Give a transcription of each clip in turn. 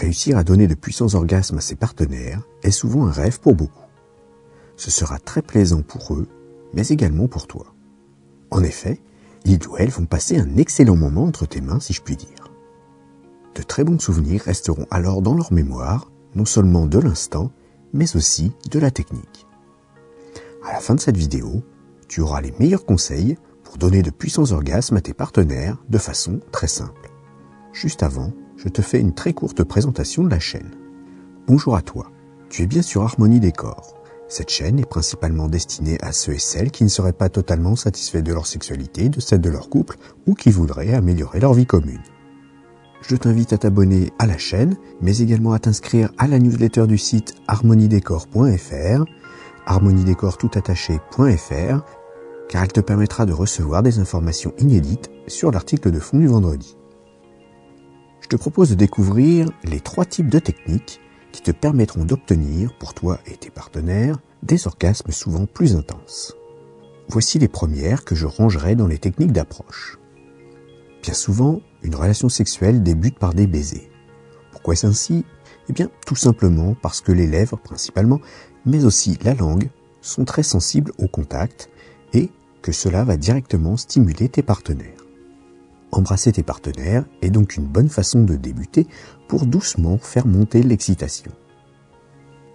Réussir à donner de puissants orgasmes à ses partenaires est souvent un rêve pour beaucoup. Ce sera très plaisant pour eux, mais également pour toi. En effet, ils ou elles vont passer un excellent moment entre tes mains, si je puis dire. De très bons souvenirs resteront alors dans leur mémoire, non seulement de l'instant, mais aussi de la technique. À la fin de cette vidéo, tu auras les meilleurs conseils pour donner de puissants orgasmes à tes partenaires de façon très simple. Juste avant, je te fais une très courte présentation de la chaîne. Bonjour à toi, tu es bien sur Harmonie Décor. Cette chaîne est principalement destinée à ceux et celles qui ne seraient pas totalement satisfaits de leur sexualité, de celle de leur couple, ou qui voudraient améliorer leur vie commune. Je t'invite à t'abonner à la chaîne, mais également à t'inscrire à la newsletter du site harmoniedécor.fr, harmoniedécor.fr, car elle te permettra de recevoir des informations inédites sur l'article de fond du vendredi te propose de découvrir les trois types de techniques qui te permettront d'obtenir, pour toi et tes partenaires, des orgasmes souvent plus intenses. Voici les premières que je rangerai dans les techniques d'approche. Bien souvent, une relation sexuelle débute par des baisers. Pourquoi est-ce ainsi? Eh bien, tout simplement parce que les lèvres principalement, mais aussi la langue, sont très sensibles au contact et que cela va directement stimuler tes partenaires. Embrasser tes partenaires est donc une bonne façon de débuter pour doucement faire monter l'excitation.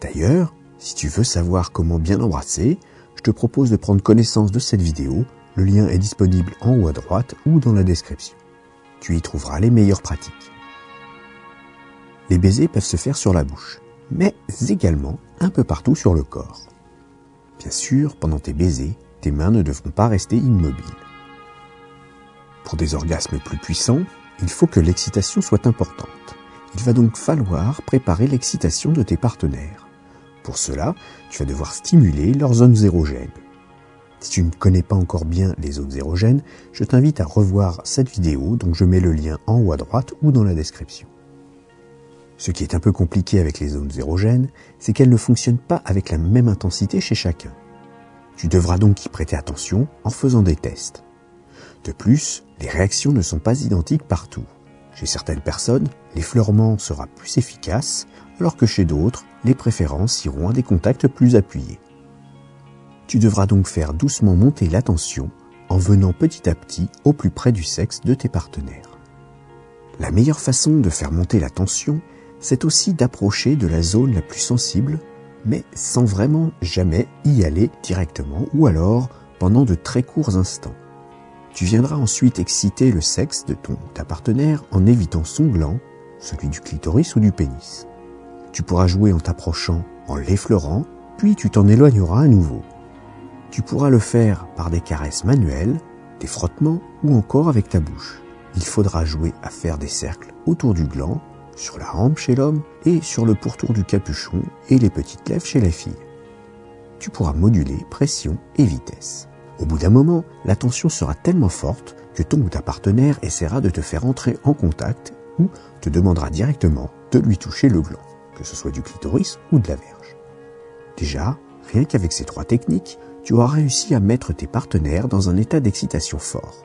D'ailleurs, si tu veux savoir comment bien embrasser, je te propose de prendre connaissance de cette vidéo. Le lien est disponible en haut à droite ou dans la description. Tu y trouveras les meilleures pratiques. Les baisers peuvent se faire sur la bouche, mais également un peu partout sur le corps. Bien sûr, pendant tes baisers, tes mains ne devront pas rester immobiles. Pour des orgasmes plus puissants, il faut que l'excitation soit importante. Il va donc falloir préparer l'excitation de tes partenaires. Pour cela, tu vas devoir stimuler leurs zones érogènes. Si tu ne connais pas encore bien les zones érogènes, je t'invite à revoir cette vidéo dont je mets le lien en haut à droite ou dans la description. Ce qui est un peu compliqué avec les zones érogènes, c'est qu'elles ne fonctionnent pas avec la même intensité chez chacun. Tu devras donc y prêter attention en faisant des tests. De plus, les réactions ne sont pas identiques partout. Chez certaines personnes, l'effleurement sera plus efficace, alors que chez d'autres, les préférences iront à des contacts plus appuyés. Tu devras donc faire doucement monter la tension en venant petit à petit au plus près du sexe de tes partenaires. La meilleure façon de faire monter la tension, c'est aussi d'approcher de la zone la plus sensible, mais sans vraiment jamais y aller directement ou alors pendant de très courts instants. Tu viendras ensuite exciter le sexe de ton ta partenaire en évitant son gland, celui du clitoris ou du pénis. Tu pourras jouer en t'approchant, en l'effleurant, puis tu t'en éloigneras à nouveau. Tu pourras le faire par des caresses manuelles, des frottements ou encore avec ta bouche. Il faudra jouer à faire des cercles autour du gland, sur la hampe chez l'homme et sur le pourtour du capuchon et les petites lèvres chez la fille. Tu pourras moduler pression et vitesse. Au bout d'un moment, la tension sera tellement forte que ton ou ta partenaire essaiera de te faire entrer en contact ou te demandera directement de lui toucher le gland, que ce soit du clitoris ou de la verge. Déjà, rien qu'avec ces trois techniques, tu auras réussi à mettre tes partenaires dans un état d'excitation fort.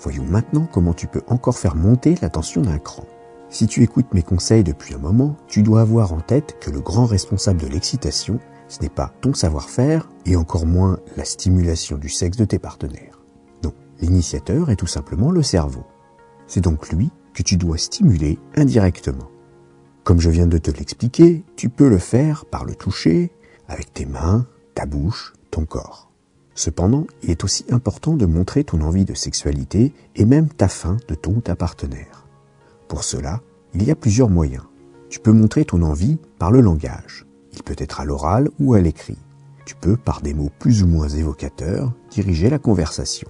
Voyons maintenant comment tu peux encore faire monter la tension d'un cran. Si tu écoutes mes conseils depuis un moment, tu dois avoir en tête que le grand responsable de l'excitation, ce n'est pas ton savoir-faire et encore moins la stimulation du sexe de tes partenaires. Non, l'initiateur est tout simplement le cerveau. C'est donc lui que tu dois stimuler indirectement. Comme je viens de te l'expliquer, tu peux le faire par le toucher, avec tes mains, ta bouche, ton corps. Cependant, il est aussi important de montrer ton envie de sexualité et même ta faim de ton ou ta partenaire. Pour cela, il y a plusieurs moyens. Tu peux montrer ton envie par le langage. Il peut être à l'oral ou à l'écrit. Tu peux, par des mots plus ou moins évocateurs, diriger la conversation.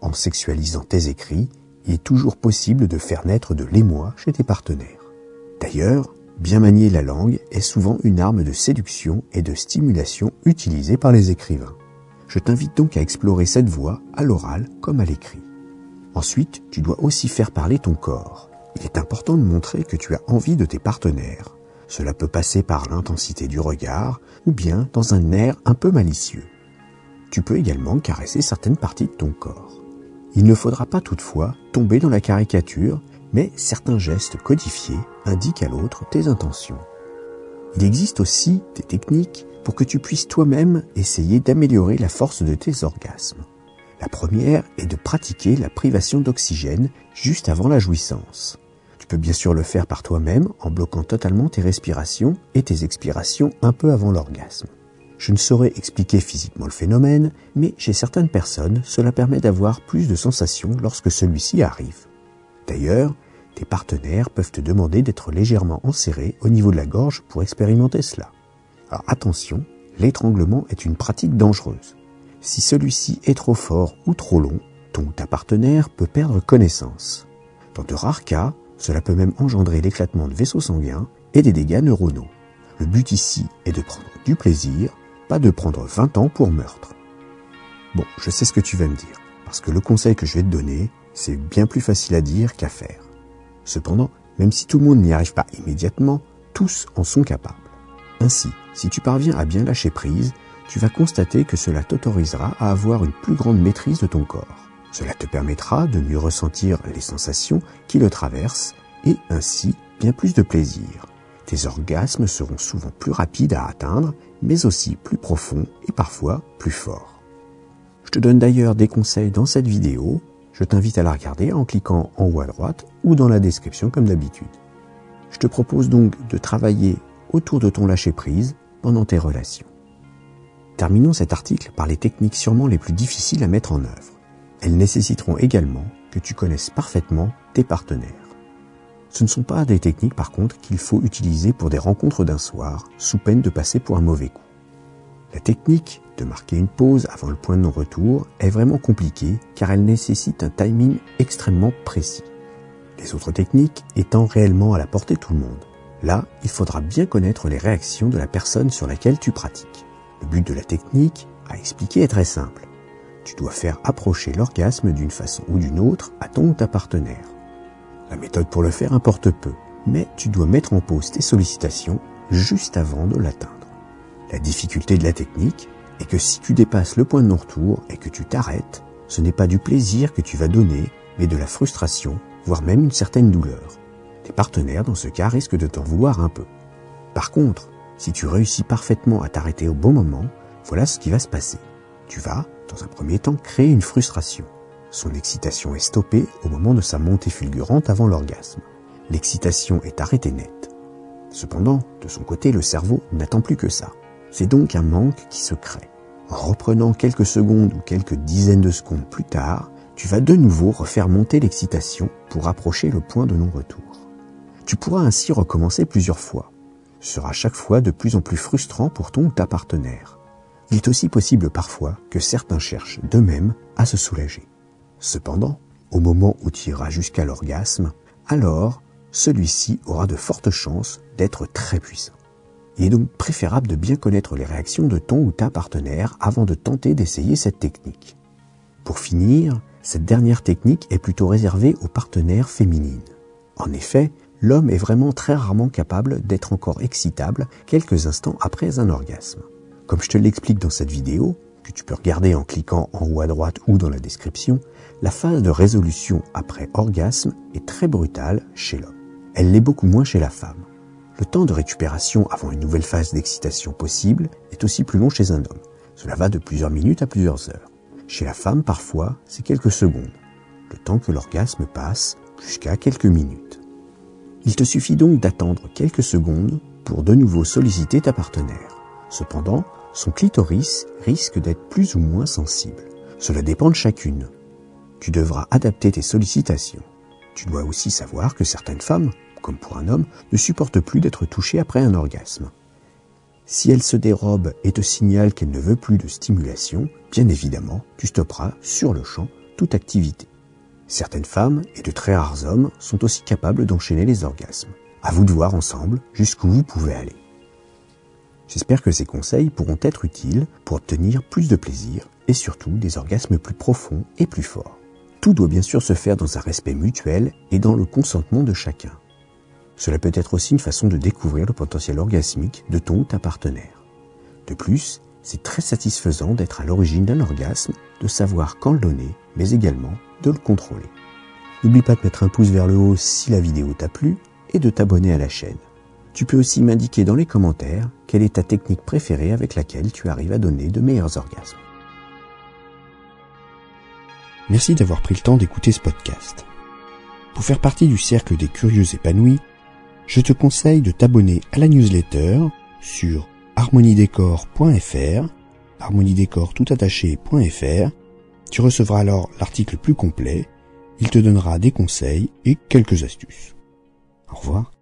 En sexualisant tes écrits, il est toujours possible de faire naître de l'émoi chez tes partenaires. D'ailleurs, bien manier la langue est souvent une arme de séduction et de stimulation utilisée par les écrivains. Je t'invite donc à explorer cette voie à l'oral comme à l'écrit. Ensuite, tu dois aussi faire parler ton corps. Il est important de montrer que tu as envie de tes partenaires, cela peut passer par l'intensité du regard ou bien dans un air un peu malicieux. Tu peux également caresser certaines parties de ton corps. Il ne faudra pas toutefois tomber dans la caricature mais certains gestes codifiés indiquent à l'autre tes intentions. Il existe aussi des techniques pour que tu puisses toi-même essayer d'améliorer la force de tes orgasmes. La première est de pratiquer la privation d'oxygène juste avant la jouissance. Bien sûr le faire par toi-même en bloquant totalement tes respirations et tes expirations un peu avant l'orgasme. Je ne saurais expliquer physiquement le phénomène, mais chez certaines personnes, cela permet d'avoir plus de sensations lorsque celui-ci arrive. D'ailleurs, tes partenaires peuvent te demander d'être légèrement enserré au niveau de la gorge pour expérimenter cela. Alors attention, l'étranglement est une pratique dangereuse. Si celui-ci est trop fort ou trop long, ton ou ta partenaire peut perdre connaissance. Dans de rares cas, cela peut même engendrer l'éclatement de vaisseaux sanguins et des dégâts neuronaux. Le but ici est de prendre du plaisir pas de prendre 20 ans pour meurtre. Bon, je sais ce que tu vas me dire, parce que le conseil que je vais te donner, c'est bien plus facile à dire qu'à faire. Cependant, même si tout le monde n'y arrive pas immédiatement, tous en sont capables. Ainsi, si tu parviens à bien lâcher prise, tu vas constater que cela t'autorisera à avoir une plus grande maîtrise de ton corps. Cela te permettra de mieux ressentir les sensations qui le traversent et ainsi bien plus de plaisir. Tes orgasmes seront souvent plus rapides à atteindre, mais aussi plus profonds et parfois plus forts. Je te donne d'ailleurs des conseils dans cette vidéo. Je t'invite à la regarder en cliquant en haut à droite ou dans la description comme d'habitude. Je te propose donc de travailler autour de ton lâcher-prise pendant tes relations. Terminons cet article par les techniques sûrement les plus difficiles à mettre en œuvre. Elles nécessiteront également que tu connaisses parfaitement tes partenaires. Ce ne sont pas des techniques par contre qu'il faut utiliser pour des rencontres d'un soir, sous peine de passer pour un mauvais coup. La technique de marquer une pause avant le point de non-retour est vraiment compliquée car elle nécessite un timing extrêmement précis. Les autres techniques étant réellement à la portée de tout le monde. Là, il faudra bien connaître les réactions de la personne sur laquelle tu pratiques. Le but de la technique, à expliquer, est très simple. Tu dois faire approcher l'orgasme d'une façon ou d'une autre à ton ou ta partenaire. La méthode pour le faire importe peu, mais tu dois mettre en pause tes sollicitations juste avant de l'atteindre. La difficulté de la technique est que si tu dépasses le point de non-retour et que tu t'arrêtes, ce n'est pas du plaisir que tu vas donner, mais de la frustration, voire même une certaine douleur. Tes partenaires, dans ce cas, risquent de t'en vouloir un peu. Par contre, si tu réussis parfaitement à t'arrêter au bon moment, voilà ce qui va se passer. Tu vas, dans un premier temps, créer une frustration. Son excitation est stoppée au moment de sa montée fulgurante avant l'orgasme. L'excitation est arrêtée nette. Cependant, de son côté, le cerveau n'attend plus que ça. C'est donc un manque qui se crée. En reprenant quelques secondes ou quelques dizaines de secondes plus tard, tu vas de nouveau refaire monter l'excitation pour approcher le point de non-retour. Tu pourras ainsi recommencer plusieurs fois. Ce sera chaque fois de plus en plus frustrant pour ton ou ta partenaire. Il est aussi possible parfois que certains cherchent d'eux-mêmes à se soulager. Cependant, au moment où tu iras jusqu'à l'orgasme, alors celui-ci aura de fortes chances d'être très puissant. Il est donc préférable de bien connaître les réactions de ton ou ta partenaire avant de tenter d'essayer cette technique. Pour finir, cette dernière technique est plutôt réservée aux partenaires féminines. En effet, l'homme est vraiment très rarement capable d'être encore excitable quelques instants après un orgasme. Comme je te l'explique dans cette vidéo, que tu peux regarder en cliquant en haut à droite ou dans la description, la phase de résolution après orgasme est très brutale chez l'homme. Elle l'est beaucoup moins chez la femme. Le temps de récupération avant une nouvelle phase d'excitation possible est aussi plus long chez un homme. Cela va de plusieurs minutes à plusieurs heures. Chez la femme, parfois, c'est quelques secondes, le temps que l'orgasme passe jusqu'à quelques minutes. Il te suffit donc d'attendre quelques secondes pour de nouveau solliciter ta partenaire. Cependant, son clitoris risque d'être plus ou moins sensible. Cela dépend de chacune. Tu devras adapter tes sollicitations. Tu dois aussi savoir que certaines femmes, comme pour un homme, ne supportent plus d'être touchées après un orgasme. Si elle se dérobe et te signale qu'elle ne veut plus de stimulation, bien évidemment, tu stopperas sur le champ toute activité. Certaines femmes et de très rares hommes sont aussi capables d'enchaîner les orgasmes. À vous de voir ensemble jusqu'où vous pouvez aller. J'espère que ces conseils pourront être utiles pour obtenir plus de plaisir et surtout des orgasmes plus profonds et plus forts. Tout doit bien sûr se faire dans un respect mutuel et dans le consentement de chacun. Cela peut être aussi une façon de découvrir le potentiel orgasmique de ton ou ta partenaire. De plus, c'est très satisfaisant d'être à l'origine d'un orgasme, de savoir quand le donner, mais également de le contrôler. N'oublie pas de mettre un pouce vers le haut si la vidéo t'a plu et de t'abonner à la chaîne. Tu peux aussi m'indiquer dans les commentaires quelle est ta technique préférée avec laquelle tu arrives à donner de meilleurs orgasmes. Merci d'avoir pris le temps d'écouter ce podcast. Pour faire partie du cercle des curieux épanouis, je te conseille de t'abonner à la newsletter sur harmoniedécor.fr, harmoniedécor Tu recevras alors l'article plus complet, il te donnera des conseils et quelques astuces. Au revoir.